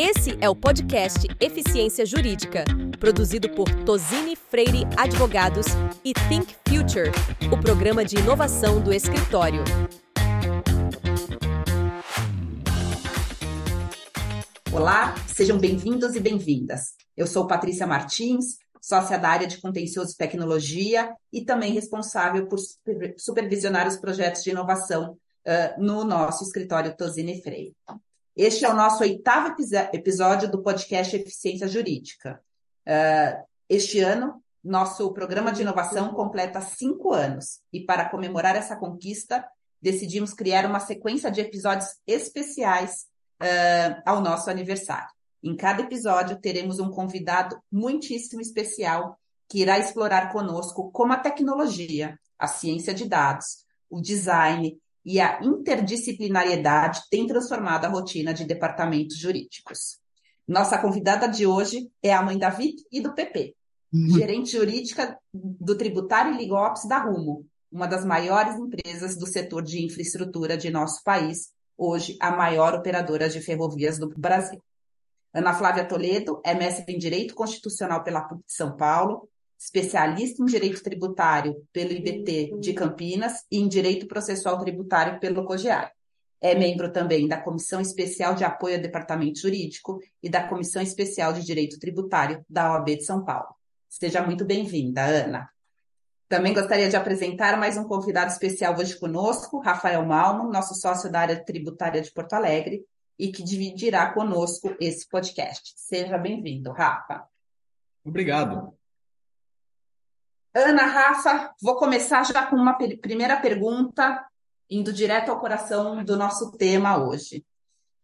Esse é o podcast Eficiência Jurídica, produzido por Tosini Freire Advogados e Think Future, o programa de inovação do escritório. Olá, sejam bem-vindos e bem-vindas. Eu sou Patrícia Martins, sócia da área de contencioso e tecnologia e também responsável por supervisionar os projetos de inovação no nosso escritório Tosini Freire. Este é o nosso oitavo episódio do podcast Eficiência Jurídica. Uh, este ano, nosso programa de inovação completa cinco anos e, para comemorar essa conquista, decidimos criar uma sequência de episódios especiais uh, ao nosso aniversário. Em cada episódio, teremos um convidado muitíssimo especial que irá explorar conosco como a tecnologia, a ciência de dados, o design e a interdisciplinariedade têm transformado a rotina de departamentos jurídicos. Nossa convidada de hoje é a mãe da Vic e do PP, uhum. gerente jurídica do tributário e Ligops da Rumo, uma das maiores empresas do setor de infraestrutura de nosso país, hoje a maior operadora de ferrovias do Brasil. Ana Flávia Toledo é mestre em Direito Constitucional pela PUC de São Paulo, especialista em direito tributário pelo IBT de Campinas e em direito processual tributário pelo COGEAR. É membro também da Comissão Especial de Apoio ao Departamento Jurídico e da Comissão Especial de Direito Tributário da OAB de São Paulo. Seja muito bem-vinda, Ana. Também gostaria de apresentar mais um convidado especial hoje conosco, Rafael Malmo, nosso sócio da área tributária de Porto Alegre, e que dividirá conosco esse podcast. Seja bem-vindo, Rafa. Obrigado. Ana, Rafa, vou começar já com uma primeira pergunta, indo direto ao coração do nosso tema hoje.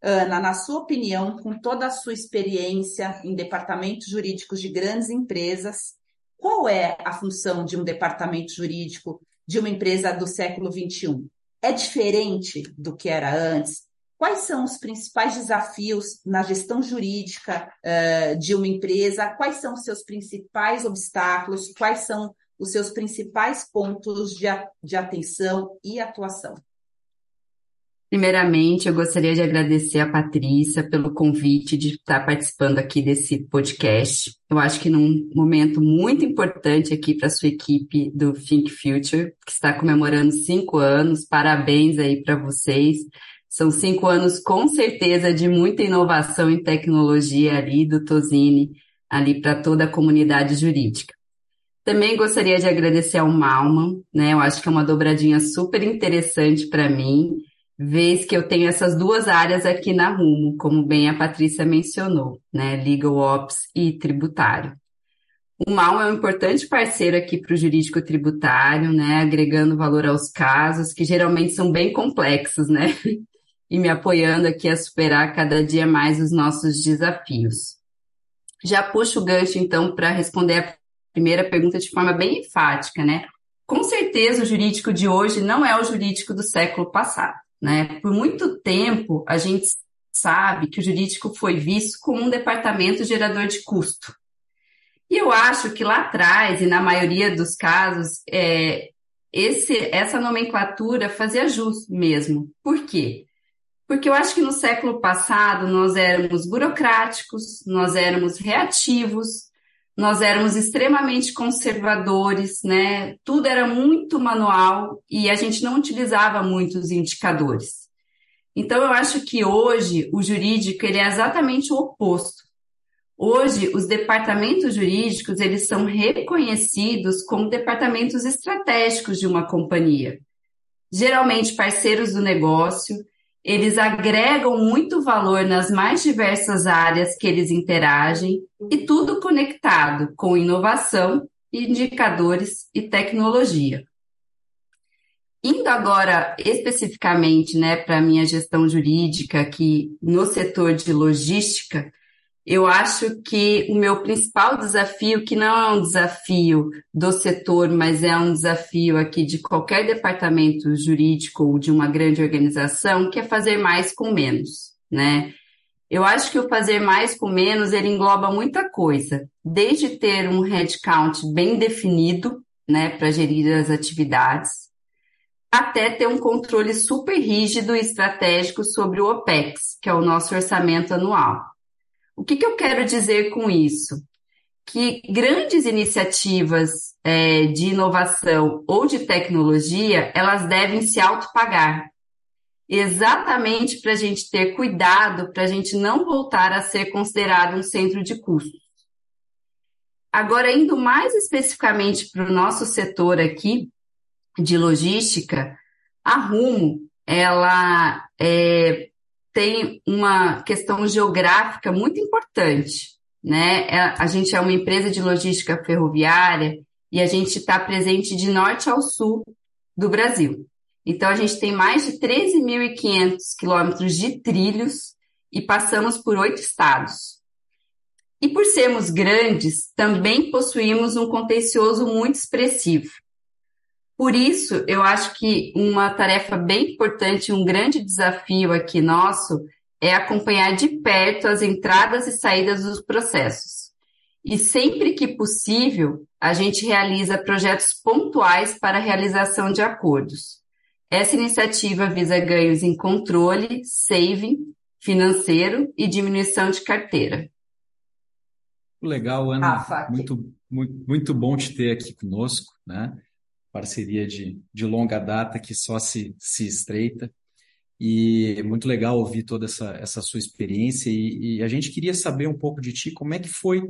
Ana, na sua opinião, com toda a sua experiência em departamentos jurídicos de grandes empresas, qual é a função de um departamento jurídico de uma empresa do século XXI? É diferente do que era antes? Quais são os principais desafios na gestão jurídica uh, de uma empresa? Quais são os seus principais obstáculos? Quais são os seus principais pontos de, de atenção e atuação? Primeiramente, eu gostaria de agradecer a Patrícia pelo convite de estar participando aqui desse podcast. Eu acho que num momento muito importante aqui para a sua equipe do Think Future, que está comemorando cinco anos. Parabéns aí para vocês. São cinco anos com certeza de muita inovação em tecnologia ali do Tosini, ali para toda a comunidade jurídica. Também gostaria de agradecer ao Malman, né? Eu acho que é uma dobradinha super interessante para mim, vez que eu tenho essas duas áreas aqui na Rumo, como bem a Patrícia mencionou, né? Legal Ops e tributário. O Mal é um importante parceiro aqui para o jurídico tributário, né? Agregando valor aos casos, que geralmente são bem complexos, né? e me apoiando aqui a superar cada dia mais os nossos desafios. Já puxo o gancho, então, para responder a primeira pergunta de forma bem enfática, né? Com certeza o jurídico de hoje não é o jurídico do século passado, né? Por muito tempo a gente sabe que o jurídico foi visto como um departamento gerador de custo. E eu acho que lá atrás, e na maioria dos casos, é, esse, essa nomenclatura fazia jus mesmo. Por quê? Porque eu acho que no século passado nós éramos burocráticos, nós éramos reativos, nós éramos extremamente conservadores, né? Tudo era muito manual e a gente não utilizava muitos indicadores. Então eu acho que hoje o jurídico ele é exatamente o oposto. Hoje os departamentos jurídicos eles são reconhecidos como departamentos estratégicos de uma companhia. Geralmente parceiros do negócio, eles agregam muito valor nas mais diversas áreas que eles interagem e tudo conectado com inovação, indicadores e tecnologia. Indo agora especificamente né, para a minha gestão jurídica aqui no setor de logística, eu acho que o meu principal desafio, que não é um desafio do setor, mas é um desafio aqui de qualquer departamento jurídico ou de uma grande organização, que é fazer mais com menos, né? Eu acho que o fazer mais com menos, ele engloba muita coisa, desde ter um headcount bem definido, né, para gerir as atividades, até ter um controle super rígido e estratégico sobre o OPEX, que é o nosso orçamento anual. O que, que eu quero dizer com isso? Que grandes iniciativas é, de inovação ou de tecnologia, elas devem se autopagar. Exatamente para a gente ter cuidado, para a gente não voltar a ser considerado um centro de custos. Agora, indo mais especificamente para o nosso setor aqui, de logística, a Rumo, ela é, tem uma questão geográfica muito importante, né? É, a gente é uma empresa de logística ferroviária e a gente está presente de norte ao sul do Brasil. Então, a gente tem mais de 13.500 quilômetros de trilhos e passamos por oito estados. E por sermos grandes, também possuímos um contencioso muito expressivo. Por isso, eu acho que uma tarefa bem importante, um grande desafio aqui nosso, é acompanhar de perto as entradas e saídas dos processos. E sempre que possível, a gente realiza projetos pontuais para a realização de acordos. Essa iniciativa visa ganhos em controle, saving, financeiro e diminuição de carteira. Legal, Ana. muito, muito, muito bom te ter aqui conosco, né? Parceria de, de longa data que só se, se estreita. E é muito legal ouvir toda essa, essa sua experiência. E, e, a gente queria saber um pouco de ti, como é que foi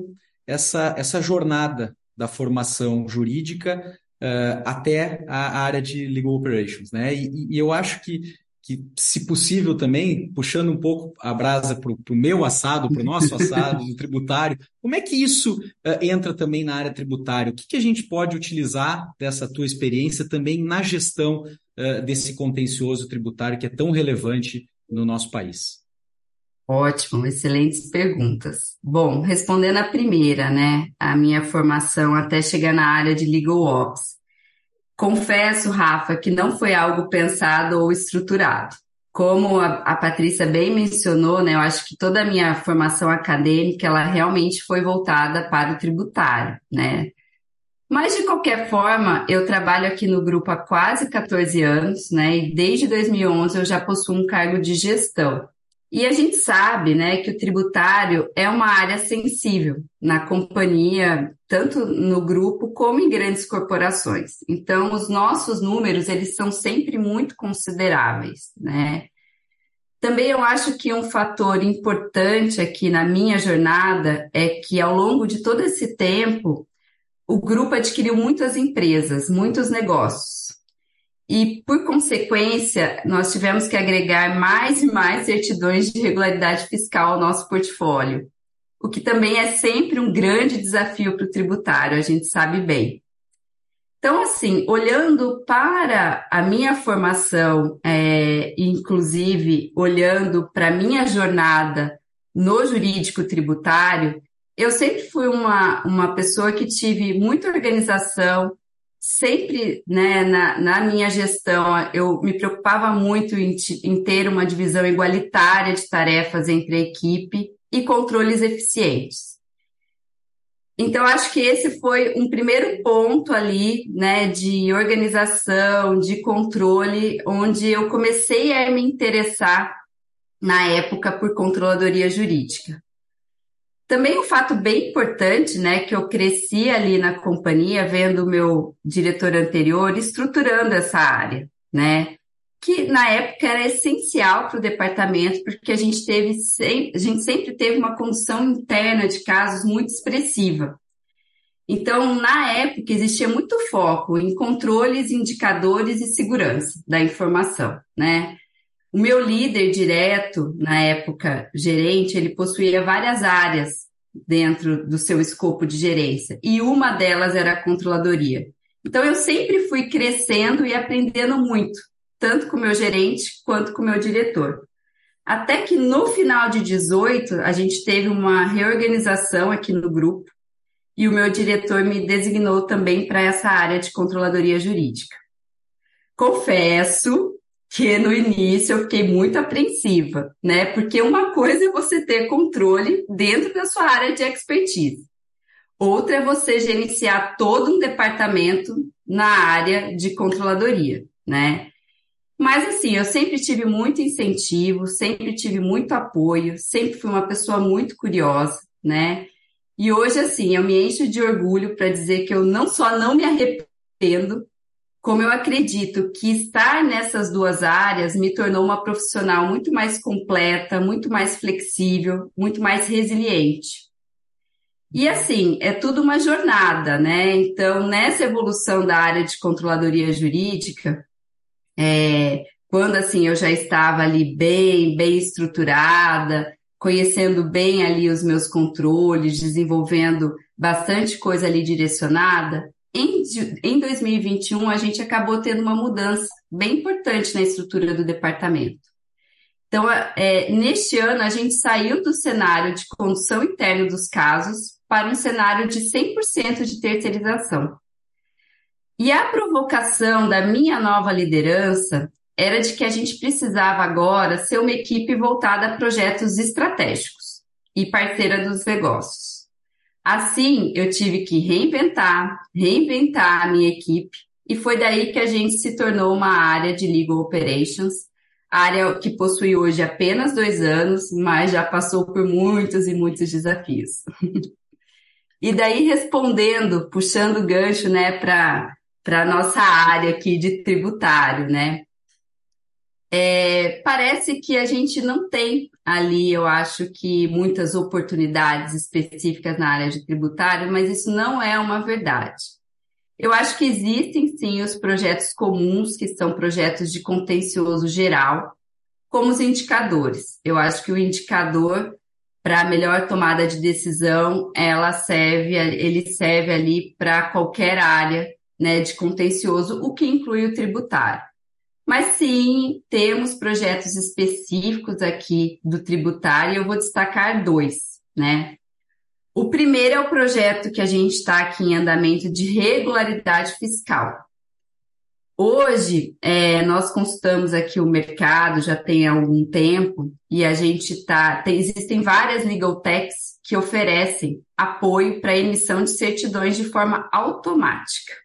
essa, essa jornada da formação jurídica uh, até a área de legal operations, né? E, e eu acho que que, se possível também, puxando um pouco a brasa para o meu assado, para o nosso assado do tributário, como é que isso uh, entra também na área tributária? O que, que, a gente pode utilizar dessa tua experiência também na gestão uh, desse contencioso tributário que é tão relevante no nosso país? Ótimo, excelentes perguntas. Bom, respondendo a primeira, né, a minha formação até chegar na área de legal ops. Confesso, Rafa, que não foi algo pensado ou estruturado. Como a, a Patrícia bem mencionou, né, eu acho que toda a minha formação acadêmica, ela realmente foi voltada para o tributário, né? Mas, de qualquer forma, eu trabalho aqui no grupo há quase 14 anos, né? E desde 2011 eu já possuo um cargo de gestão. E a gente sabe, né, que o tributário é uma área sensível na companhia, tanto no grupo como em grandes corporações. Então, os nossos números, eles são sempre muito consideráveis, né? Também eu acho que um fator importante aqui na minha jornada é que ao longo de todo esse tempo, o grupo adquiriu muitas empresas, muitos negócios. E, por consequência, nós tivemos que agregar mais e mais certidões de regularidade fiscal ao nosso portfólio, o que também é sempre um grande desafio para o tributário, a gente sabe bem. Então, assim, olhando para a minha formação, é, inclusive olhando para a minha jornada no jurídico tributário, eu sempre fui uma, uma pessoa que tive muita organização, sempre, né, na, na, minha gestão, eu me preocupava muito em, em, ter uma divisão igualitária de tarefas entre a equipe e controles eficientes. Então, acho que esse foi um primeiro ponto ali, né, de organização, de controle, onde eu comecei a me interessar na época por controladoria jurídica. Também um fato bem importante, né, que eu cresci ali na companhia vendo o meu diretor anterior estruturando essa área, né, que na época era essencial para o departamento, porque a gente teve, a gente sempre teve uma condução interna de casos muito expressiva. Então, na época, existia muito foco em controles, indicadores e segurança da informação, né? O meu líder direto, na época gerente, ele possuía várias áreas dentro do seu escopo de gerência, e uma delas era a controladoria. Então eu sempre fui crescendo e aprendendo muito, tanto com o meu gerente quanto com o meu diretor. Até que no final de 18, a gente teve uma reorganização aqui no grupo, e o meu diretor me designou também para essa área de controladoria jurídica. Confesso que no início eu fiquei muito apreensiva, né? Porque uma coisa é você ter controle dentro da sua área de expertise. Outra é você gerenciar todo um departamento na área de controladoria, né? Mas assim, eu sempre tive muito incentivo, sempre tive muito apoio, sempre fui uma pessoa muito curiosa, né? E hoje, assim, eu me encho de orgulho para dizer que eu não só não me arrependo, como eu acredito que estar nessas duas áreas me tornou uma profissional muito mais completa, muito mais flexível, muito mais resiliente. E assim, é tudo uma jornada, né? Então, nessa evolução da área de controladoria jurídica, é, quando assim eu já estava ali bem, bem estruturada, conhecendo bem ali os meus controles, desenvolvendo bastante coisa ali direcionada, em, em 2021 a gente acabou tendo uma mudança bem importante na estrutura do departamento. Então, é, neste ano, a gente saiu do cenário de condução interna dos casos para um cenário de 100% de terceirização. E a provocação da minha nova liderança era de que a gente precisava agora ser uma equipe voltada a projetos estratégicos e parceira dos negócios. Assim, eu tive que reinventar, reinventar a minha equipe, e foi daí que a gente se tornou uma área de Legal Operations, área que possui hoje apenas dois anos, mas já passou por muitos e muitos desafios. e daí, respondendo, puxando o gancho né, para a nossa área aqui de tributário, né? É, parece que a gente não tem ali, eu acho que muitas oportunidades específicas na área de tributário, mas isso não é uma verdade. Eu acho que existem sim os projetos comuns, que são projetos de contencioso geral, como os indicadores. Eu acho que o indicador para a melhor tomada de decisão, ela serve, ele serve ali para qualquer área né, de contencioso, o que inclui o tributário. Mas sim, temos projetos específicos aqui do tributário eu vou destacar dois, né? O primeiro é o projeto que a gente está aqui em andamento de regularidade fiscal. Hoje, é, nós consultamos aqui o mercado já tem algum tempo e a gente tá, tem, existem várias legal techs que oferecem apoio para emissão de certidões de forma automática.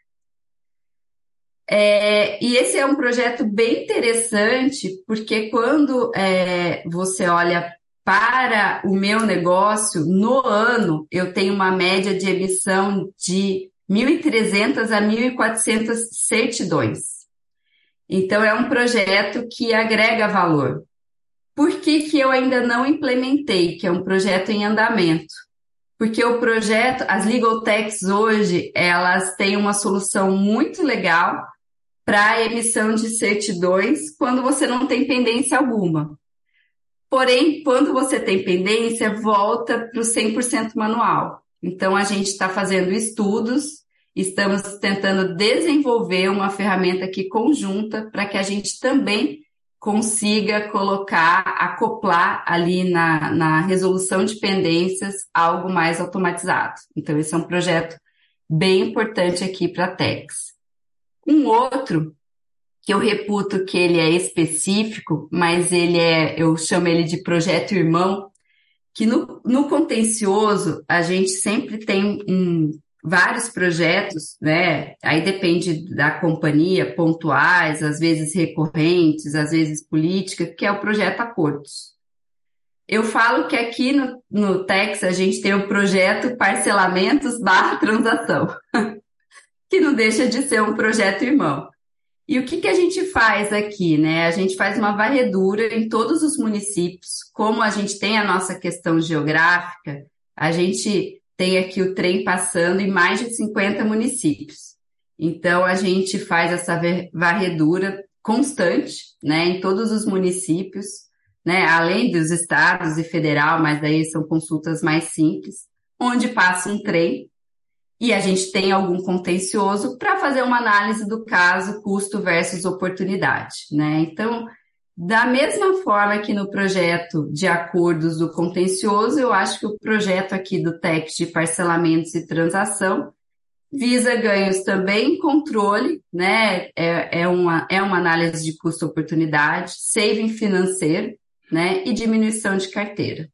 É, e esse é um projeto bem interessante, porque quando é, você olha para o meu negócio, no ano eu tenho uma média de emissão de 1.300 a 1.400 certidões. Então, é um projeto que agrega valor. Por que, que eu ainda não implementei, que é um projeto em andamento? Porque o projeto, as Legal Techs hoje, elas têm uma solução muito legal para emissão de certidões quando você não tem pendência alguma. Porém, quando você tem pendência, volta para o 100% manual. Então, a gente está fazendo estudos, estamos tentando desenvolver uma ferramenta aqui conjunta para que a gente também consiga colocar, acoplar ali na, na resolução de pendências algo mais automatizado. Então, esse é um projeto bem importante aqui para a TEX. Um outro que eu reputo que ele é específico, mas ele é, eu chamo ele de projeto irmão, que no, no contencioso a gente sempre tem um, vários projetos, né? Aí depende da companhia, pontuais, às vezes recorrentes, às vezes políticas, que é o projeto acordos. Eu falo que aqui no, no Tex a gente tem o projeto parcelamentos barra transação. que não deixa de ser um projeto irmão. E o que, que a gente faz aqui, né? A gente faz uma varredura em todos os municípios. Como a gente tem a nossa questão geográfica, a gente tem aqui o trem passando em mais de 50 municípios. Então, a gente faz essa varredura constante, né, em todos os municípios, né, além dos estados e federal, mas daí são consultas mais simples, onde passa um trem e a gente tem algum contencioso para fazer uma análise do caso custo versus oportunidade, né? Então, da mesma forma que no projeto de acordos do contencioso, eu acho que o projeto aqui do TEC de parcelamentos e transação visa ganhos também controle, né? É, é, uma, é uma análise de custo-oportunidade, saving financeiro, né? E diminuição de carteira.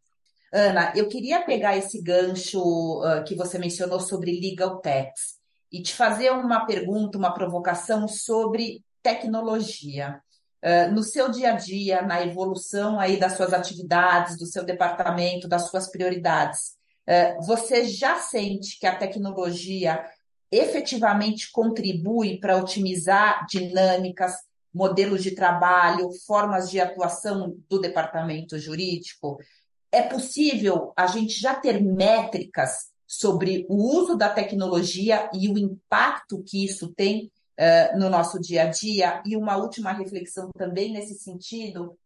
Ana, eu queria pegar esse gancho uh, que você mencionou sobre legal techs e te fazer uma pergunta, uma provocação sobre tecnologia. uh, no seu dia a dia, na evolução aí das suas atividades, do seu departamento, das suas prioridades, uh, você já sente que a tecnologia efetivamente contribui para otimizar dinâmicas, modelos de trabalho, formas de atuação do departamento jurídico? É possível a gente já ter métricas sobre o uso da tecnologia e o impacto que isso tem uh, no nosso dia a dia? E uma última reflexão também nesse sentido: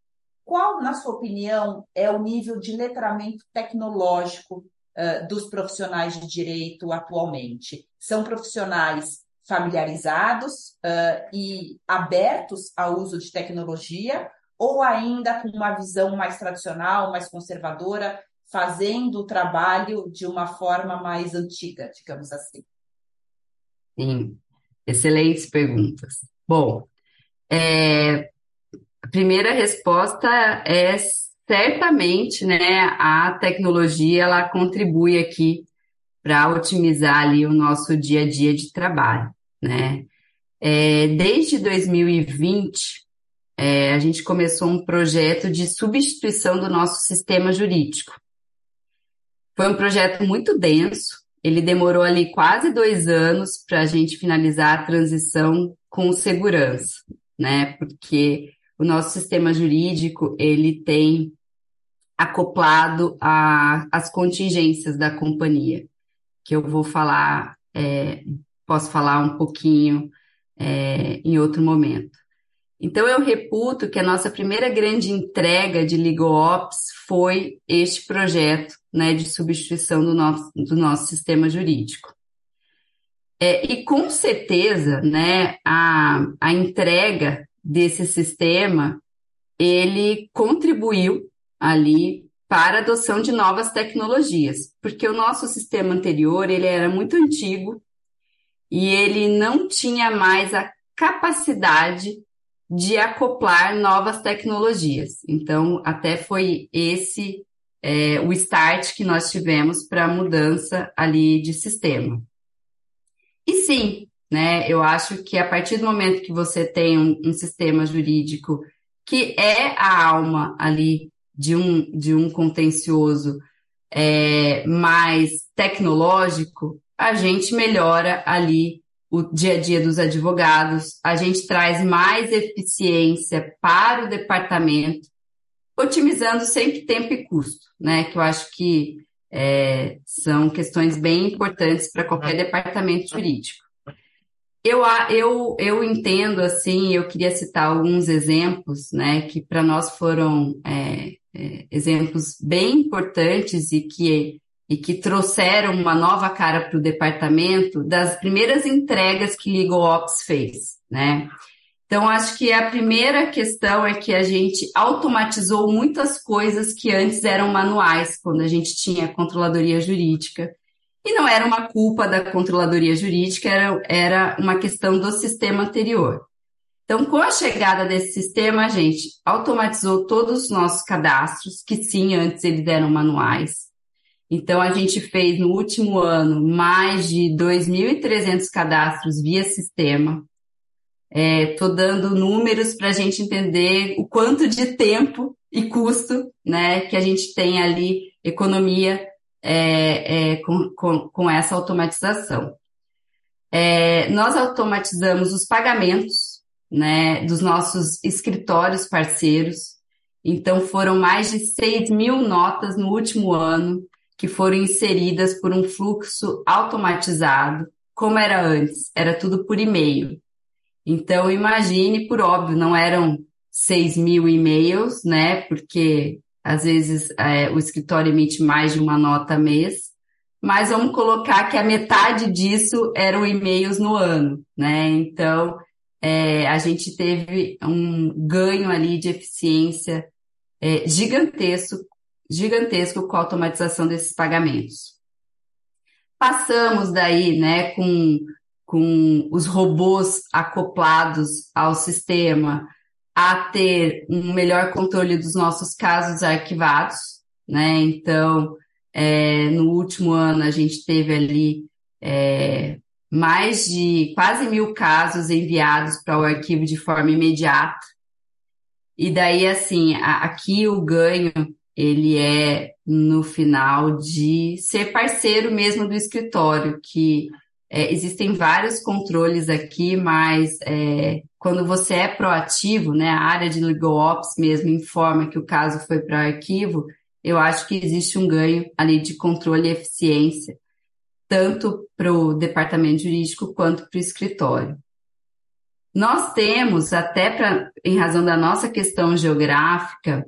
qual, na sua opinião, é o nível de letramento tecnológico uh, dos profissionais de direito atualmente? São profissionais familiarizados uh, e abertos ao uso de tecnologia, ou ainda com uma visão mais tradicional, mais conservadora, fazendo o trabalho de uma forma mais antiga, digamos assim? Sim, excelentes perguntas. Bom, é, a primeira resposta é certamente, né, a tecnologia ela contribui aqui para otimizar ali o nosso dia a dia de trabalho, né? É, desde 2020, é, a gente começou um projeto de substituição do nosso sistema jurídico. Foi um projeto muito denso, ele demorou ali quase dois anos para a gente finalizar a transição com segurança, né? Porque o nosso sistema jurídico ele tem acoplado às contingências da companhia, que eu vou falar, é, posso falar um pouquinho é, em outro momento. Então, eu reputo que a nossa primeira grande entrega de LegalOps foi este projeto né, de substituição do nosso, do nosso sistema jurídico. É, e com certeza, né, a, a entrega desse sistema, ele contribuiu ali para a adoção de novas tecnologias, porque o nosso sistema anterior, ele era muito antigo e ele não tinha mais a capacidade de acoplar novas tecnologias. Então, até foi esse é, o start que nós tivemos para a mudança ali de sistema. E sim, né, eu acho que a partir do momento que você tem um, um sistema jurídico que é a alma ali de um, de um contencioso é, mais tecnológico, a gente melhora ali o dia a dia dos advogados, a gente traz mais eficiência para o departamento, otimizando sempre tempo e custo, né? Que eu acho que é, são questões bem importantes para qualquer departamento jurídico. Eu, eu, eu entendo, assim, eu queria citar alguns exemplos, né, que para nós foram é, é, exemplos bem importantes e que e que trouxeram uma nova cara para o departamento das primeiras entregas que LegalOps fez, né? Então, acho que a primeira questão é que a gente automatizou muitas coisas que antes eram manuais, quando a gente tinha controladoria jurídica. E não era uma culpa da controladoria jurídica, era, era uma questão do sistema anterior. Então, com a chegada desse sistema, a gente automatizou todos os nossos cadastros, que sim, antes eles eram manuais. Então, a gente fez no último ano mais de 2.300 cadastros via sistema. Estou é, dando números para a gente entender o quanto de tempo e custo né, que a gente tem ali, economia, é, é, com, com, com, essa automatização. É, nós automatizamos os pagamentos né, dos nossos escritórios parceiros. Então, foram mais de 6 mil notas no último ano que foram inseridas por um fluxo automatizado, como era antes, era tudo por e-mail. Então, imagine, por óbvio, não eram 6 mil e-mails, né? Porque às vezes é, o escritório emite mais de uma nota mês, mas vamos colocar que a metade disso eram e-mails no ano, né? Então, é, a gente teve um ganho ali de eficiência é, gigantesco gigantesco com a automatização desses pagamentos. Passamos daí, né, com, com os robôs acoplados ao sistema a ter um melhor controle dos nossos casos arquivados, né? Então, é, no último ano a gente teve ali é, mais de quase mil casos enviados para o arquivo de forma imediata. E daí, assim, a, aqui o ganho, ele é no final de ser parceiro mesmo do escritório, que é, existem vários controles aqui, mas é, quando você é proativo, né, a área de legal ops mesmo informa que o caso foi para o arquivo, eu acho que existe um ganho ali de controle e eficiência, tanto para o departamento jurídico quanto para o escritório. Nós temos, até pra, em razão da nossa questão geográfica,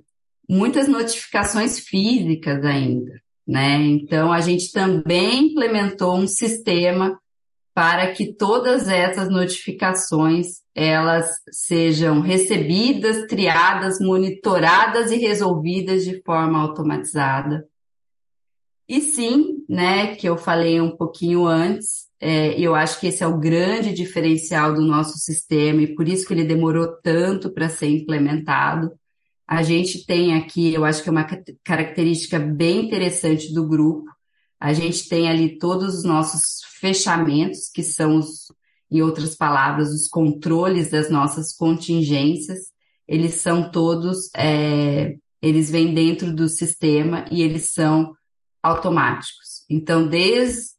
muitas notificações físicas ainda, né? Então, a gente também implementou um sistema para que todas essas notificações elas sejam recebidas, triadas, monitoradas e resolvidas de forma automatizada. E sim, né, que eu falei um pouquinho antes, é, eu acho que esse é o grande diferencial do nosso sistema e por isso que ele demorou tanto para ser implementado. A gente tem aqui, eu acho que é uma característica bem interessante do grupo, a gente tem ali todos os nossos fechamentos, que são os, em outras palavras, os controles das nossas contingências. Eles são todos, é, eles vêm dentro do sistema e eles são automáticos. Então, desde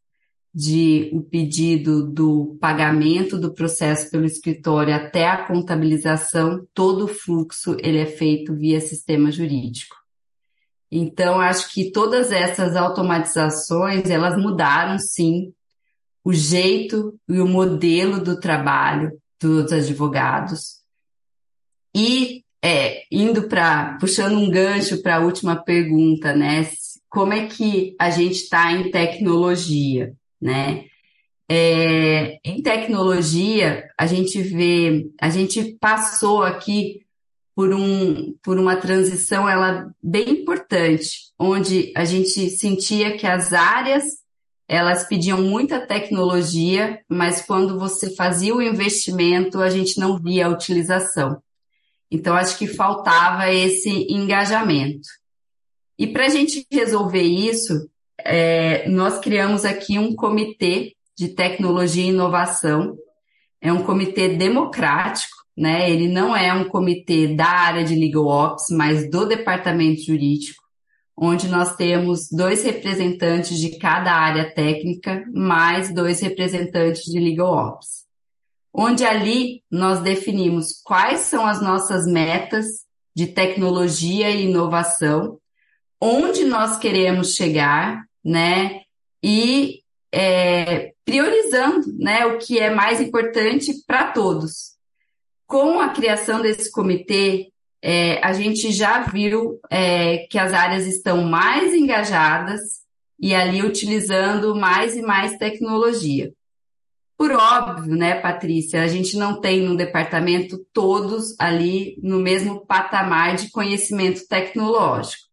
o pedido do pagamento do processo pelo escritório até a contabilização, todo o fluxo ele é feito via sistema jurídico. Então, acho que todas essas automatizações, elas mudaram, sim, o jeito e o modelo do trabalho dos advogados. E é, indo para, puxando um gancho para a última pergunta, né? Como é que a gente está em tecnologia, né? É, em tecnologia, a gente vê, a gente passou aqui por, um, por uma transição ela bem importante, onde a gente sentia que as áreas elas pediam muita tecnologia, mas quando você fazia o investimento, a gente não via a utilização. Então, acho que faltava esse engajamento. E para a gente resolver isso, é, nós criamos aqui um comitê de tecnologia e inovação. É um comitê democrático, né? Ele não é um comitê da área de legal ops, mas do departamento jurídico, onde nós temos dois representantes de cada área técnica, mais dois representantes de legal ops. Onde ali nós definimos quais são as nossas metas de tecnologia e inovação, onde nós queremos chegar, né? E é, priorizando, né, o que é mais importante para todos com a criação desse comitê, é, a gente já viu é, que as áreas estão mais engajadas e ali utilizando mais e mais tecnologia. Por óbvio, né, Patrícia, a gente não tem no departamento todos ali no mesmo patamar de conhecimento tecnológico.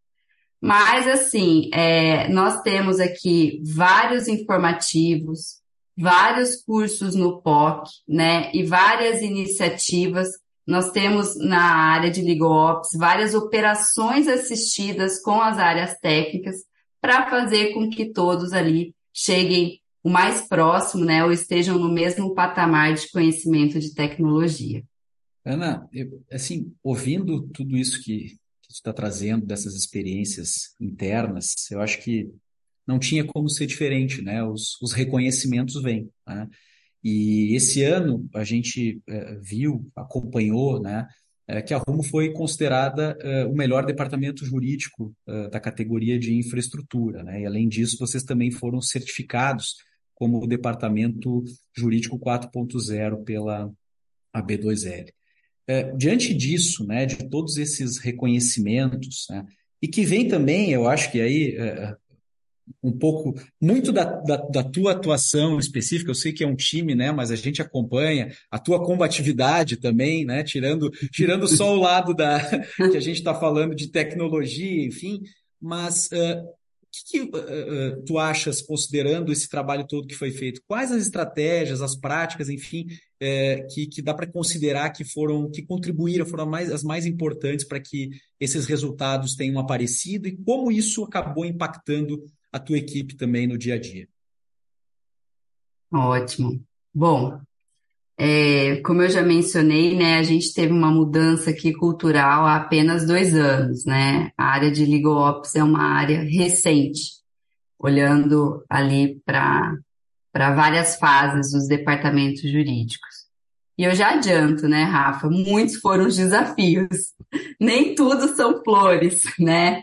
Mas, assim, é, nós temos aqui vários informativos, vários cursos no POC, né, e várias iniciativas. Nós temos na área de Legal Ops várias operações assistidas com as áreas técnicas para fazer com que todos ali cheguem o mais próximo, né, ou estejam no mesmo patamar de conhecimento de tecnologia. Ana, eu, assim, ouvindo tudo isso que, que está trazendo dessas experiências internas, eu acho que não tinha como ser diferente, né? Os, os reconhecimentos vêm, né? E esse ano a gente é, viu, acompanhou, né? É, que a Rumo foi considerada é, o melhor departamento jurídico da categoria de infraestrutura, né? E além disso, vocês também foram certificados como o departamento jurídico 4.0 pela AB2L. diante disso, né, de todos esses reconhecimentos, né, e que vem também, eu acho que aí um pouco, muito da, da, da, tua atuação específica, eu sei que é um time, né, mas a gente acompanha, a tua combatividade também, né, tirando, tirando só o lado da, que a gente está falando de tecnologia, enfim, mas uh, que, que uh, tu achas, considerando esse trabalho todo que foi feito, quais as estratégias, as práticas, enfim, uh, que, que dá para considerar que foram, que contribuíram, foram mais, as mais importantes para que esses resultados tenham aparecido e como isso acabou impactando a tua equipe também no dia a dia. Ótimo. Bom, é, como eu já mencionei, né, a gente teve uma mudança aqui cultural há apenas dois anos, né? A área de Legal Ops é uma área recente, olhando ali para para várias fases dos departamentos jurídicos. E eu já adianto, né, Rafa? Muitos foram os desafios. Nem tudo são flores, né?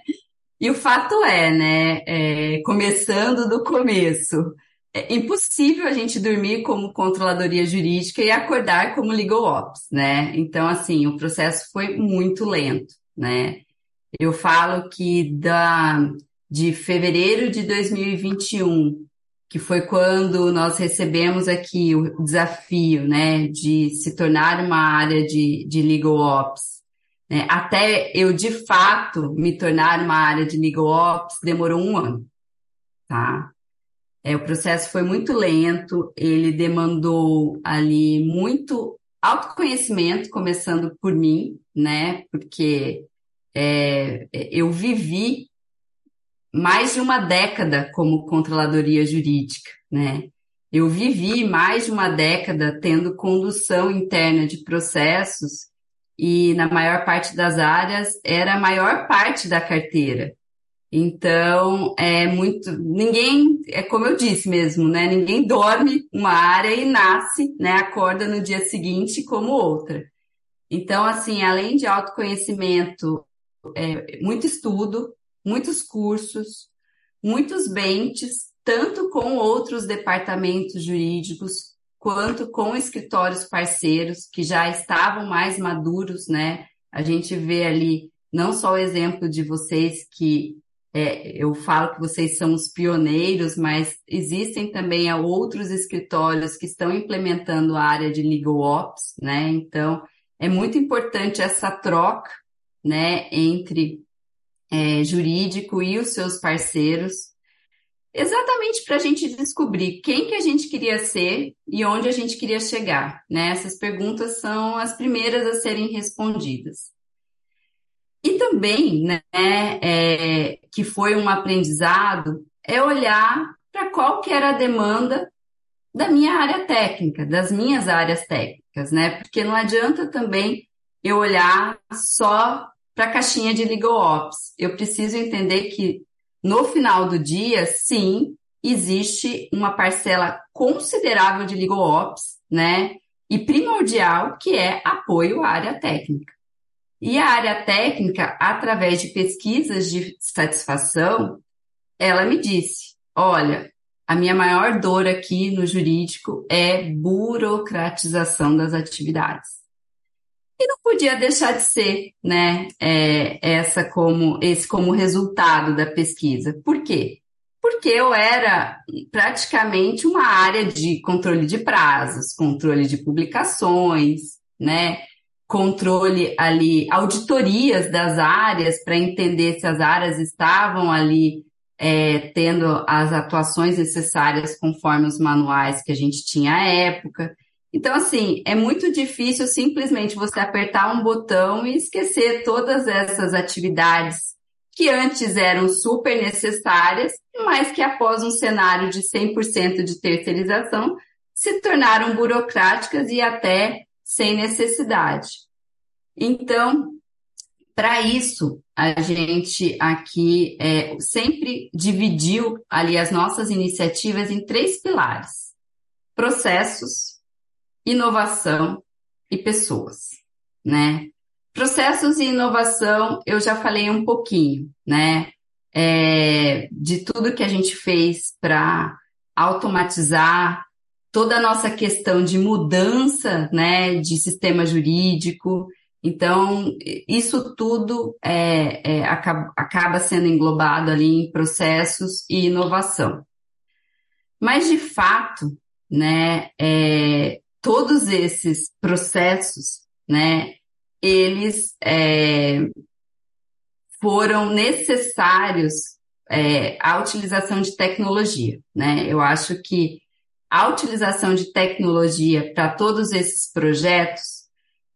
E o fato é, né, é, começando do começo, é impossível a gente dormir como controladoria jurídica e acordar como legal ops, né? Então, assim, o processo foi muito lento, né? Eu falo que da, de fevereiro de 2021, que foi quando nós recebemos aqui o desafio, né, de se tornar uma área de, de legal ops, né? Até eu, de fato, me tornar uma área de legal ops, demorou um ano, tá? É, o processo foi muito lento, ele demandou ali muito autoconhecimento, começando por mim, né? Porque é, eu vivi mais de uma década como controladoria jurídica, né? Eu vivi mais de uma década tendo condução interna de processos e na maior parte das áreas era a maior parte da carteira. Então, é muito, ninguém, é como eu disse mesmo, né? Ninguém dorme uma área e nasce, né? Acorda no dia seguinte como outra. Então, assim, além de autoconhecimento, é, muito estudo, muitos cursos, muitos benches, tanto com outros departamentos jurídicos, quanto com escritórios parceiros que já estavam mais maduros, né? A gente vê ali não só o exemplo de vocês que é, eu falo que vocês são os pioneiros, mas existem também outros escritórios que estão implementando a área de legal ops, né? Então é muito importante essa troca, né, entre é, jurídico e os seus parceiros exatamente para a gente descobrir quem que a gente queria ser e onde a gente queria chegar. Né? Essas perguntas são as primeiras a serem respondidas. E também, né, é, que foi um aprendizado, é olhar para qual que era a demanda da minha área técnica, das minhas áreas técnicas, né? Porque não adianta também eu olhar só para a caixinha de legal ops. Eu preciso entender que no final do dia, sim, existe uma parcela considerável de legal ops, né? E primordial, que é apoio à área técnica. E a área técnica, através de pesquisas de satisfação, ela me disse: olha, a minha maior dor aqui no jurídico é burocratização das atividades. E não podia deixar de ser, né, é, essa como, esse como resultado da pesquisa. Por quê? Porque eu era praticamente uma área de controle de prazos, controle de publicações, né, controle ali, auditorias das áreas para entender se as áreas estavam ali é, tendo as atuações necessárias conforme os manuais que a gente tinha à época. Então, assim, é muito difícil simplesmente você apertar um botão e esquecer todas essas atividades que antes eram super necessárias, mas que após um cenário de 100% de terceirização se tornaram burocráticas e até sem necessidade. Então, para isso, a gente aqui é, sempre dividiu ali as nossas iniciativas em três pilares: processos, inovação e pessoas, né? Processos e inovação, eu já falei um pouquinho, né? É, de tudo que a gente fez para automatizar toda a nossa questão de mudança, né, de sistema jurídico. Então, isso tudo é, é, acaba, acaba sendo englobado ali em processos e inovação. Mas, de fato, né, é, todos esses processos, né, eles é, foram necessários é, à utilização de tecnologia, né? Eu acho que a utilização de tecnologia para todos esses projetos,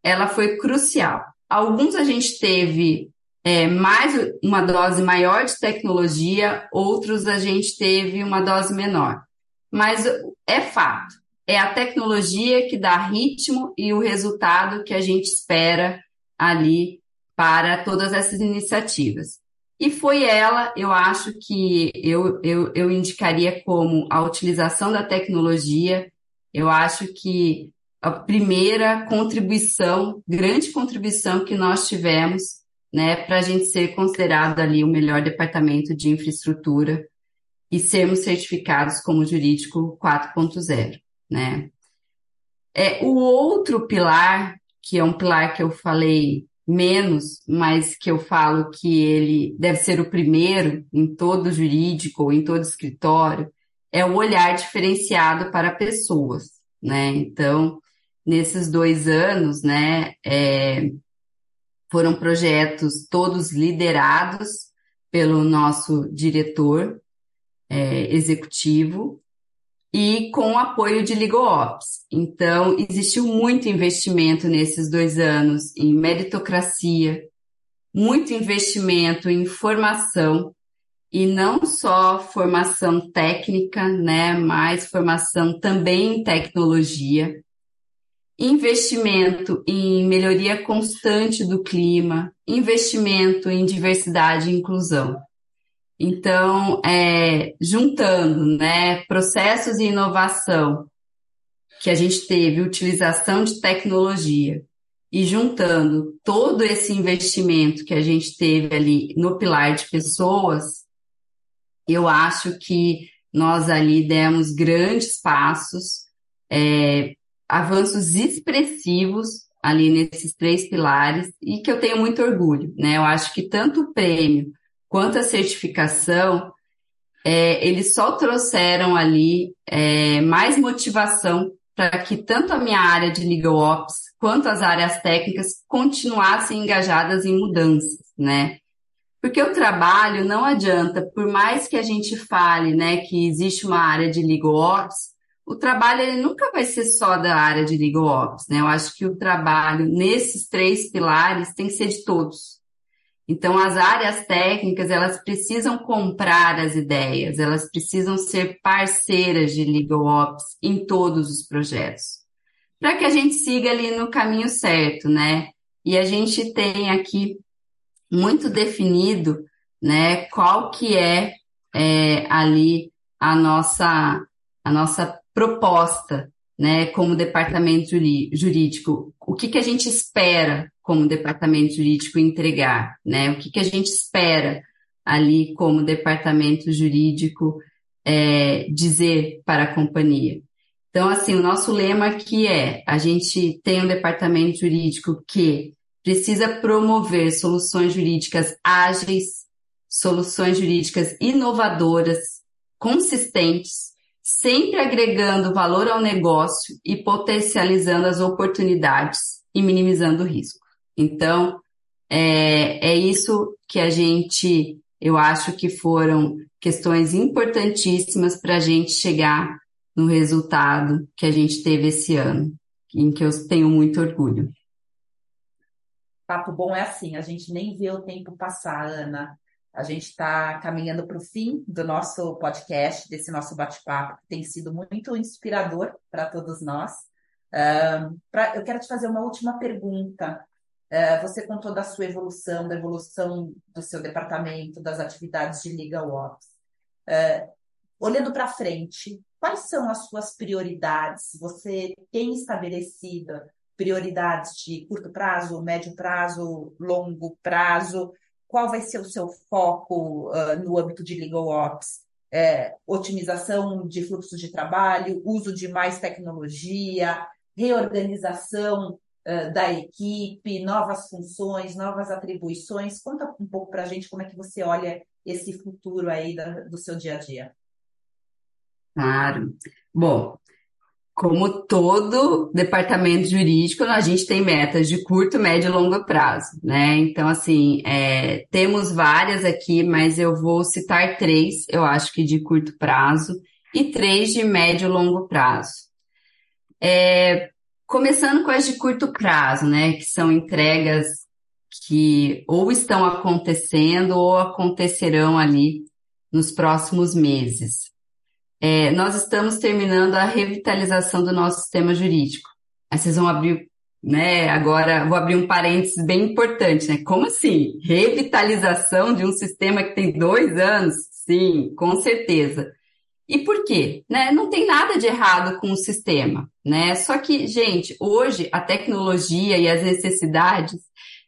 ela foi crucial. Alguns a gente teve é, mais uma dose maior de tecnologia, outros a gente teve uma dose menor. Mas é fato, é a tecnologia que dá ritmo e o resultado que a gente espera ali para todas essas iniciativas. E foi ela, eu acho que eu, eu, eu indicaria como a utilização da tecnologia. Eu acho que a primeira contribuição, grande contribuição que nós tivemos, né, para a gente ser considerado ali o melhor departamento de infraestrutura e sermos certificados como jurídico 4.0, né? É, o outro pilar, que é um pilar que eu falei menos, mas que eu falo que ele deve ser o primeiro em todo jurídico ou em todo escritório, é o olhar diferenciado para pessoas, né? Então, nesses dois anos, né, é, foram projetos todos liderados pelo nosso diretor é, executivo e com o apoio de LegalOps. Então, existiu muito investimento nesses dois anos em meritocracia, muito investimento em formação, e não só formação técnica, né, mas formação também em tecnologia, investimento em melhoria constante do clima, investimento em diversidade e inclusão. Então, é, juntando né, processos e inovação que a gente teve, utilização de tecnologia, e juntando todo esse investimento que a gente teve ali no pilar de pessoas, eu acho que nós ali demos grandes passos, é, avanços expressivos ali nesses três pilares e que eu tenho muito orgulho, né? Eu acho que tanto o prêmio quanto a certificação, é, eles só trouxeram ali é, mais motivação para que tanto a minha área de legal ops quanto as áreas técnicas continuassem engajadas em mudanças, né? Porque o trabalho não adianta, por mais que a gente fale, né, que existe uma área de legal ops, o trabalho ele nunca vai ser só da área de legal ops, né? Eu acho que o trabalho nesses três pilares tem que ser de todos. Então, as áreas técnicas, elas precisam comprar as ideias, elas precisam ser parceiras de Legal Ops em todos os projetos, para que a gente siga ali no caminho certo, né? E a gente tem aqui muito definido, né, qual que é, é ali a nossa, a nossa proposta, né, como departamento jurídico. O que, que a gente espera como departamento jurídico entregar, né? O que, que a gente espera ali como departamento jurídico é, dizer para a companhia. Então, assim, o nosso lema aqui é: a gente tem um departamento jurídico que precisa promover soluções jurídicas ágeis, soluções jurídicas inovadoras, consistentes, sempre agregando valor ao negócio e potencializando as oportunidades e minimizando o risco. Então, é, é isso que a gente, eu acho que foram questões importantíssimas para a gente chegar no resultado que a gente teve esse ano, em que eu tenho muito orgulho. Papo bom é assim, a gente nem vê o tempo passar, Ana. A gente está caminhando para o fim do nosso podcast, desse nosso bate-papo, que tem sido muito inspirador para todos nós. Uh, pra, eu quero te fazer uma última pergunta. É, você contou da sua evolução, da evolução do seu departamento, das atividades de Legal Ops. É, olhando para frente, quais são as suas prioridades? Você tem estabelecido prioridades de curto prazo, médio prazo, longo prazo? Qual vai ser o seu foco uh, no âmbito de Legal Ops? É, otimização de fluxos de trabalho, uso de mais tecnologia, reorganização da equipe, novas funções, novas atribuições. Conta um pouco para a gente como é que você olha esse futuro aí da, do seu dia a dia. Claro. Bom, como todo departamento jurídico, a gente tem metas de curto, médio e longo prazo, né? Então, assim, é, temos várias aqui, mas eu vou citar três, eu acho que de curto prazo, e três de médio e longo prazo. É, Começando com as de curto prazo, né, que são entregas que ou estão acontecendo ou acontecerão ali nos próximos meses. É, nós estamos terminando a revitalização do nosso sistema jurídico. Aí vocês vão abrir, né? Agora vou abrir um parênteses bem importante, né? Como assim? Revitalização de um sistema que tem dois anos? Sim, com certeza. E por quê? Né? Não tem nada de errado com o sistema, né? Só que, gente, hoje a tecnologia e as necessidades,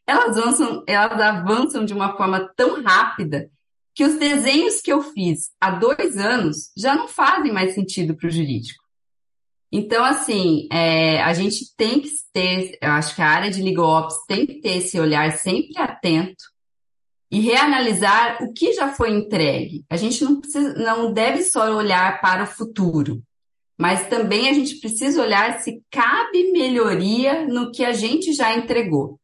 elas avançam, elas avançam de uma forma tão rápida que os desenhos que eu fiz há dois anos já não fazem mais sentido para o jurídico. Então, assim, é, a gente tem que ter, eu acho que a área de legal ops tem que ter esse olhar sempre atento e reanalisar o que já foi entregue. A gente não, precisa, não deve só olhar para o futuro, mas também a gente precisa olhar se cabe melhoria no que a gente já entregou.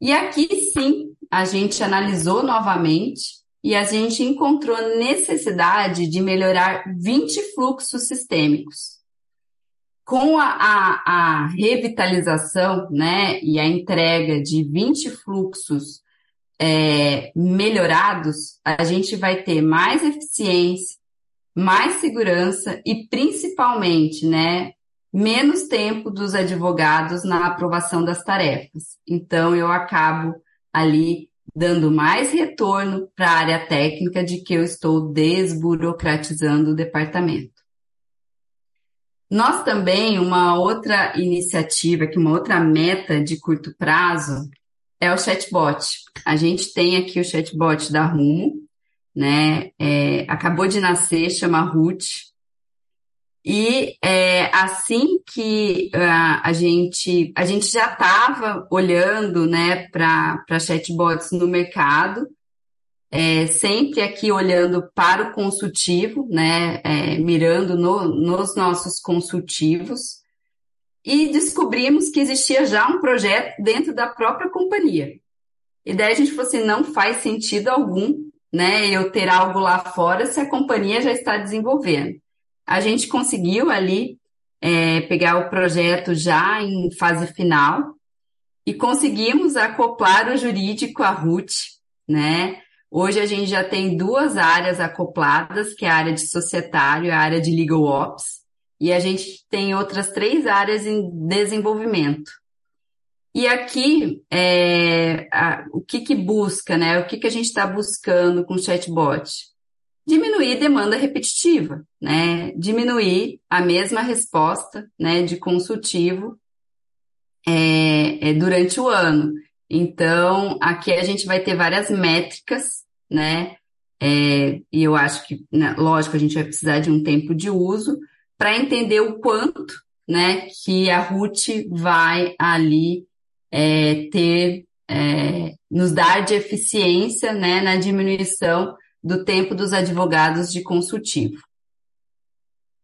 E aqui sim, a gente analisou novamente e a gente encontrou necessidade de melhorar 20 fluxos sistêmicos. Com a, a, a revitalização né, e a entrega de 20 fluxos é, melhorados, a gente vai ter mais eficiência, mais segurança e principalmente, né, menos tempo dos advogados na aprovação das tarefas. Então, eu acabo ali dando mais retorno para a área técnica de que eu estou desburocratizando o departamento. Nós também, uma outra iniciativa, que uma outra meta de curto prazo, é o chatbot. A gente tem aqui o chatbot da Rumo, né? É, acabou de nascer, chama Ruth. E é, assim que uh, a gente a gente já estava olhando, né, para chatbots no mercado, é, sempre aqui olhando para o consultivo, né, é, mirando no, nos nossos consultivos e descobrimos que existia já um projeto dentro da própria companhia. E daí a gente falou assim, não faz sentido algum, né, eu ter algo lá fora se a companhia já está desenvolvendo. A gente conseguiu ali é, pegar o projeto já em fase final e conseguimos acoplar o jurídico à RUT, né? Hoje a gente já tem duas áreas acopladas, que é a área de societário e a área de legal ops e a gente tem outras três áreas em desenvolvimento. E aqui, é, a, o que, que busca, né? O que, que a gente está buscando com o chatbot? Diminuir demanda repetitiva, né? Diminuir a mesma resposta, né, de consultivo é, é, durante o ano. Então, aqui a gente vai ter várias métricas, né? É, e eu acho que, né, lógico, a gente vai precisar de um tempo de uso, para entender o quanto né, que a Ruth vai ali é, ter, é, nos dar de eficiência né, na diminuição do tempo dos advogados de consultivo.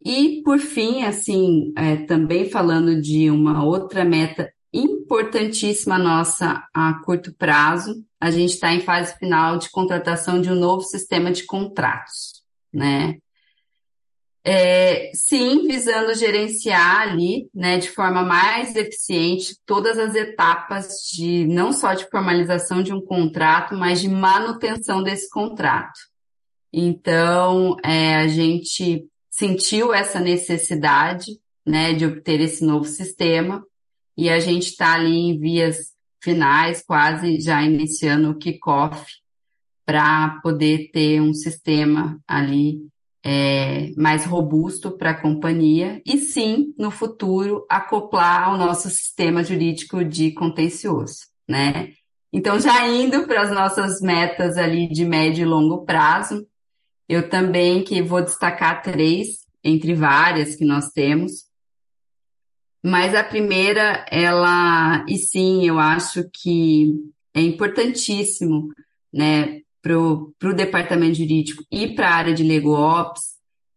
E, por fim, assim, é, também falando de uma outra meta importantíssima nossa a curto prazo, a gente está em fase final de contratação de um novo sistema de contratos, né? É, sim, visando gerenciar ali, né, de forma mais eficiente todas as etapas de não só de formalização de um contrato, mas de manutenção desse contrato. Então, é, a gente sentiu essa necessidade, né, de obter esse novo sistema e a gente está ali em vias finais, quase já iniciando o kickoff para poder ter um sistema ali é, mais robusto para a companhia e sim, no futuro, acoplar ao nosso sistema jurídico de contencioso, né? Então, já indo para as nossas metas ali de médio e longo prazo, eu também que vou destacar três, entre várias que nós temos. Mas a primeira, ela, e sim, eu acho que é importantíssimo, né, para o departamento jurídico e para a área de Lego Ops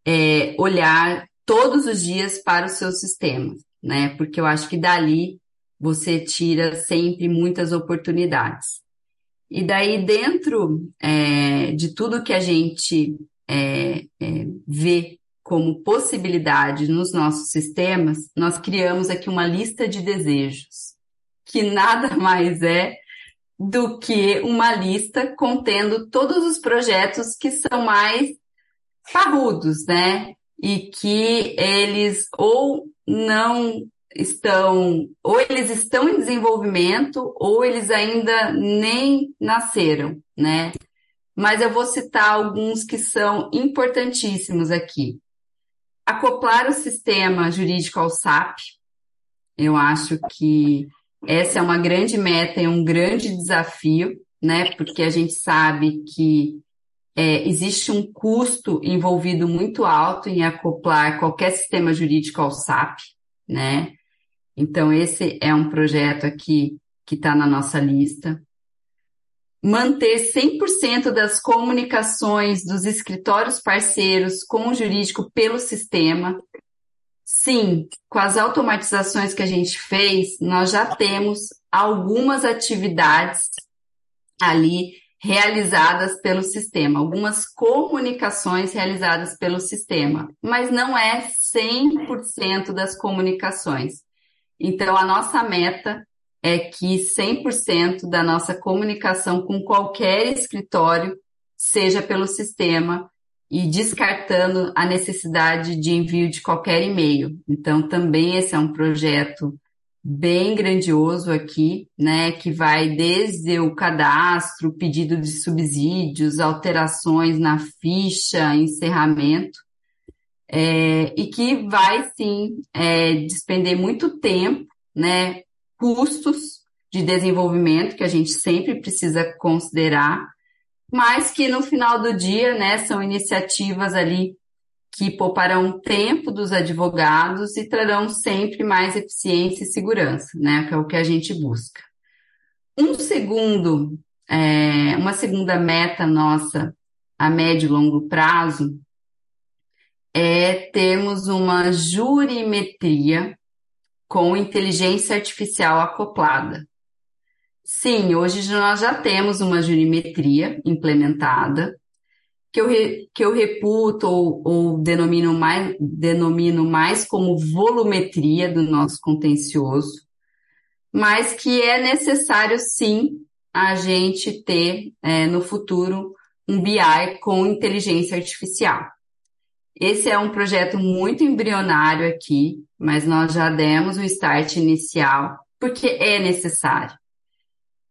é, olhar todos os dias para os seus sistemas, né? Porque eu acho que dali você tira sempre muitas oportunidades. E daí, dentro é, de tudo que a gente é, é, vê como possibilidade nos nossos sistemas, nós criamos aqui uma lista de desejos, que nada mais é do que uma lista contendo todos os projetos que são mais parrudos, né? e que eles ou não estão, ou eles estão em desenvolvimento, ou eles ainda nem nasceram, né? Mas eu vou citar alguns que são importantíssimos aqui. Acoplar o sistema jurídico ao SAP, eu acho que essa é uma grande meta e um grande desafio, né? Porque a gente sabe que é, existe um custo envolvido muito alto em acoplar qualquer sistema jurídico ao SAP, né? Então, esse é um projeto aqui que está na nossa lista. Manter 100% das comunicações dos escritórios parceiros com o jurídico pelo sistema. Sim, com as automatizações que a gente fez, nós já temos algumas atividades ali realizadas pelo sistema, algumas comunicações realizadas pelo sistema, mas não é 100% das comunicações. Então, a nossa meta é que 100% da nossa comunicação com qualquer escritório seja pelo sistema e descartando a necessidade de envio de qualquer e-mail. Então, também esse é um projeto bem grandioso aqui, né, que vai desde o cadastro, pedido de subsídios, alterações na ficha, encerramento, é, e que vai sim é, despender muito tempo, né, custos de desenvolvimento que a gente sempre precisa considerar, mas que no final do dia, né, são iniciativas ali que pouparão tempo dos advogados e trarão sempre mais eficiência e segurança, né, que é o que a gente busca. Um segundo, é, uma segunda meta nossa a médio e longo prazo é termos uma jurimetria com inteligência artificial acoplada. Sim, hoje nós já temos uma jurimetria implementada, que eu, re, que eu reputo ou, ou denomino, mais, denomino mais como volumetria do nosso contencioso, mas que é necessário sim a gente ter é, no futuro um BI com inteligência artificial. Esse é um projeto muito embrionário aqui, mas nós já demos o start inicial porque é necessário.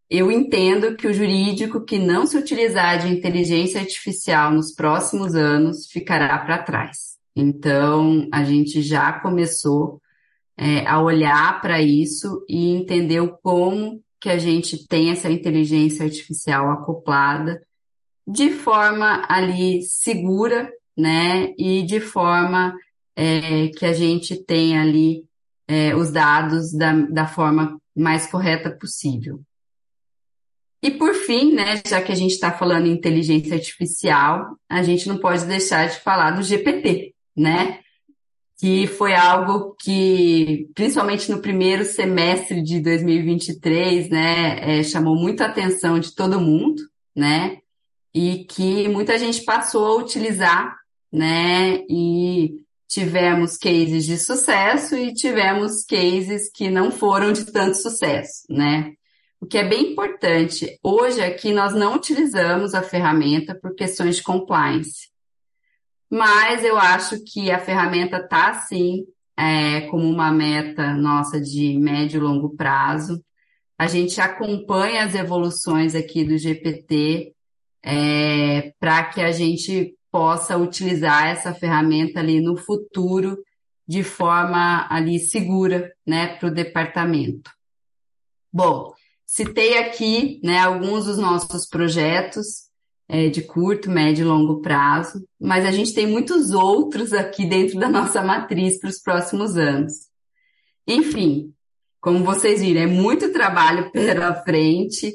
Eu entendo que o jurídico que não se utilizar de inteligência artificial nos próximos anos ficará para trás. Então, a gente já começou é, a olhar para isso e entendeu como que a gente tem essa inteligência artificial acoplada de forma ali segura né? E de forma é, que a gente tenha ali é, os dados da, da forma mais correta possível. E por fim, né, já que a gente está falando em inteligência artificial, a gente não pode deixar de falar do GPT, né? Que foi algo que, principalmente no primeiro semestre de 2023, né, é, chamou muita atenção de todo mundo, né? E que muita gente passou a utilizar né? E tivemos cases de sucesso e tivemos cases que não foram de tanto sucesso, né? O que é bem importante, hoje aqui nós não utilizamos a ferramenta por questões de compliance, mas eu acho que a ferramenta está sim é, como uma meta nossa de médio e longo prazo. A gente acompanha as evoluções aqui do GPT é, para que a gente possa utilizar essa ferramenta ali no futuro de forma ali segura, né, para o departamento. Bom, citei aqui, né, alguns dos nossos projetos é, de curto, médio e longo prazo, mas a gente tem muitos outros aqui dentro da nossa matriz para os próximos anos. Enfim, como vocês viram, é muito trabalho pela frente.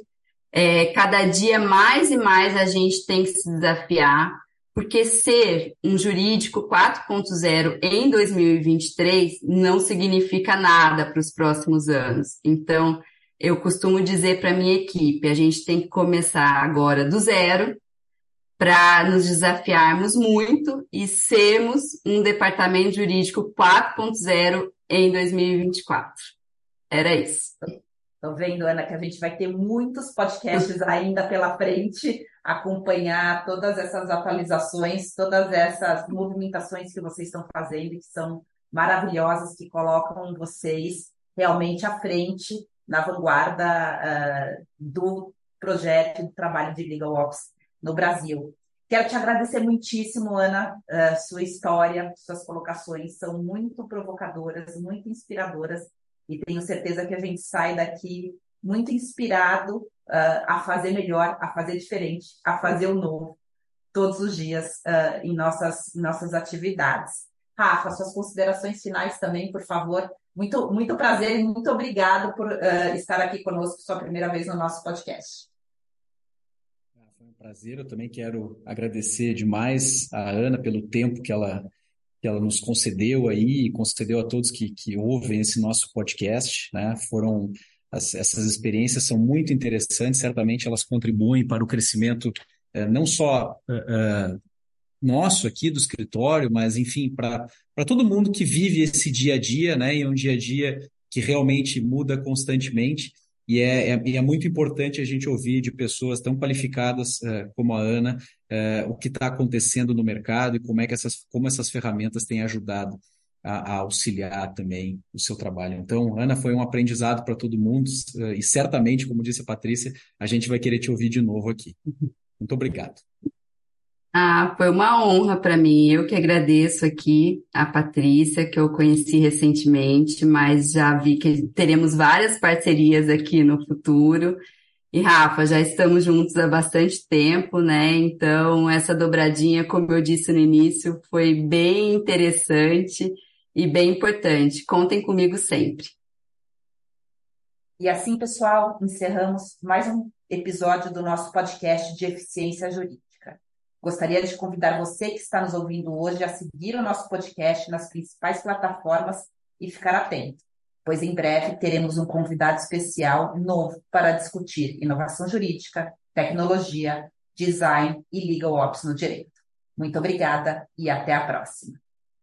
É, cada dia mais e mais a gente tem que se desafiar porque ser um jurídico 4.0 em 2023 não significa nada para os próximos anos. Então, eu costumo dizer para minha equipe, a gente tem que começar agora do zero para nos desafiarmos muito e sermos um departamento jurídico 4.0 em 2024. Era isso. Estou vendo, Ana, que a gente vai ter muitos podcasts ainda pela frente, acompanhar todas essas atualizações, todas essas movimentações que vocês estão fazendo, que são maravilhosas, que colocam vocês realmente à frente, na vanguarda uh, do projeto do trabalho de Legal Ops no Brasil. Quero te agradecer muitíssimo, Ana, uh, sua história, suas colocações são muito provocadoras, muito inspiradoras e tenho certeza que a gente sai daqui muito inspirado uh, a fazer melhor, a fazer diferente, a fazer o novo todos os dias uh, em, nossas, nossas atividades. Rafa, suas considerações finais também, por favor. Muito, muito prazer e muito obrigado por uh, estar aqui conosco sua primeira vez no nosso podcast. Foi um prazer. Eu também quero agradecer demais a Ana pelo tempo que ela que ela nos concedeu aí e concedeu a todos que, que ouvem esse nosso podcast, né? Foram as, essas experiências são muito interessantes, certamente elas contribuem para o crescimento eh, não só eh, nosso aqui do escritório, mas enfim, para todo mundo que vive esse dia a dia, né? E é um dia a dia que realmente muda constantemente. E é, é, é, muito importante a gente ouvir de pessoas tão qualificadas uh, como a Ana uh, o que está acontecendo no mercado e como é que essas, como essas ferramentas têm ajudado a, a auxiliar também o seu trabalho. Então, Ana, foi um aprendizado para todo mundo uh, e certamente, como disse a Patrícia, a gente vai querer te ouvir de novo aqui. Muito obrigado. Ah, foi uma honra para mim. Eu que agradeço aqui a Patrícia, que eu conheci recentemente, mas já vi que teremos várias parcerias aqui no futuro. E Rafa, já estamos juntos há bastante tempo, né? Então, essa dobradinha, como eu disse no início, foi bem interessante e bem importante. Contem comigo sempre. E assim, pessoal, encerramos mais um episódio do nosso podcast de eficiência jurídica. Gostaria de convidar você que está nos ouvindo hoje a seguir o nosso podcast nas principais plataformas e ficar atento, pois em breve teremos um convidado especial novo para discutir inovação jurídica, tecnologia, design e legal ops no direito. Muito obrigada e até a próxima.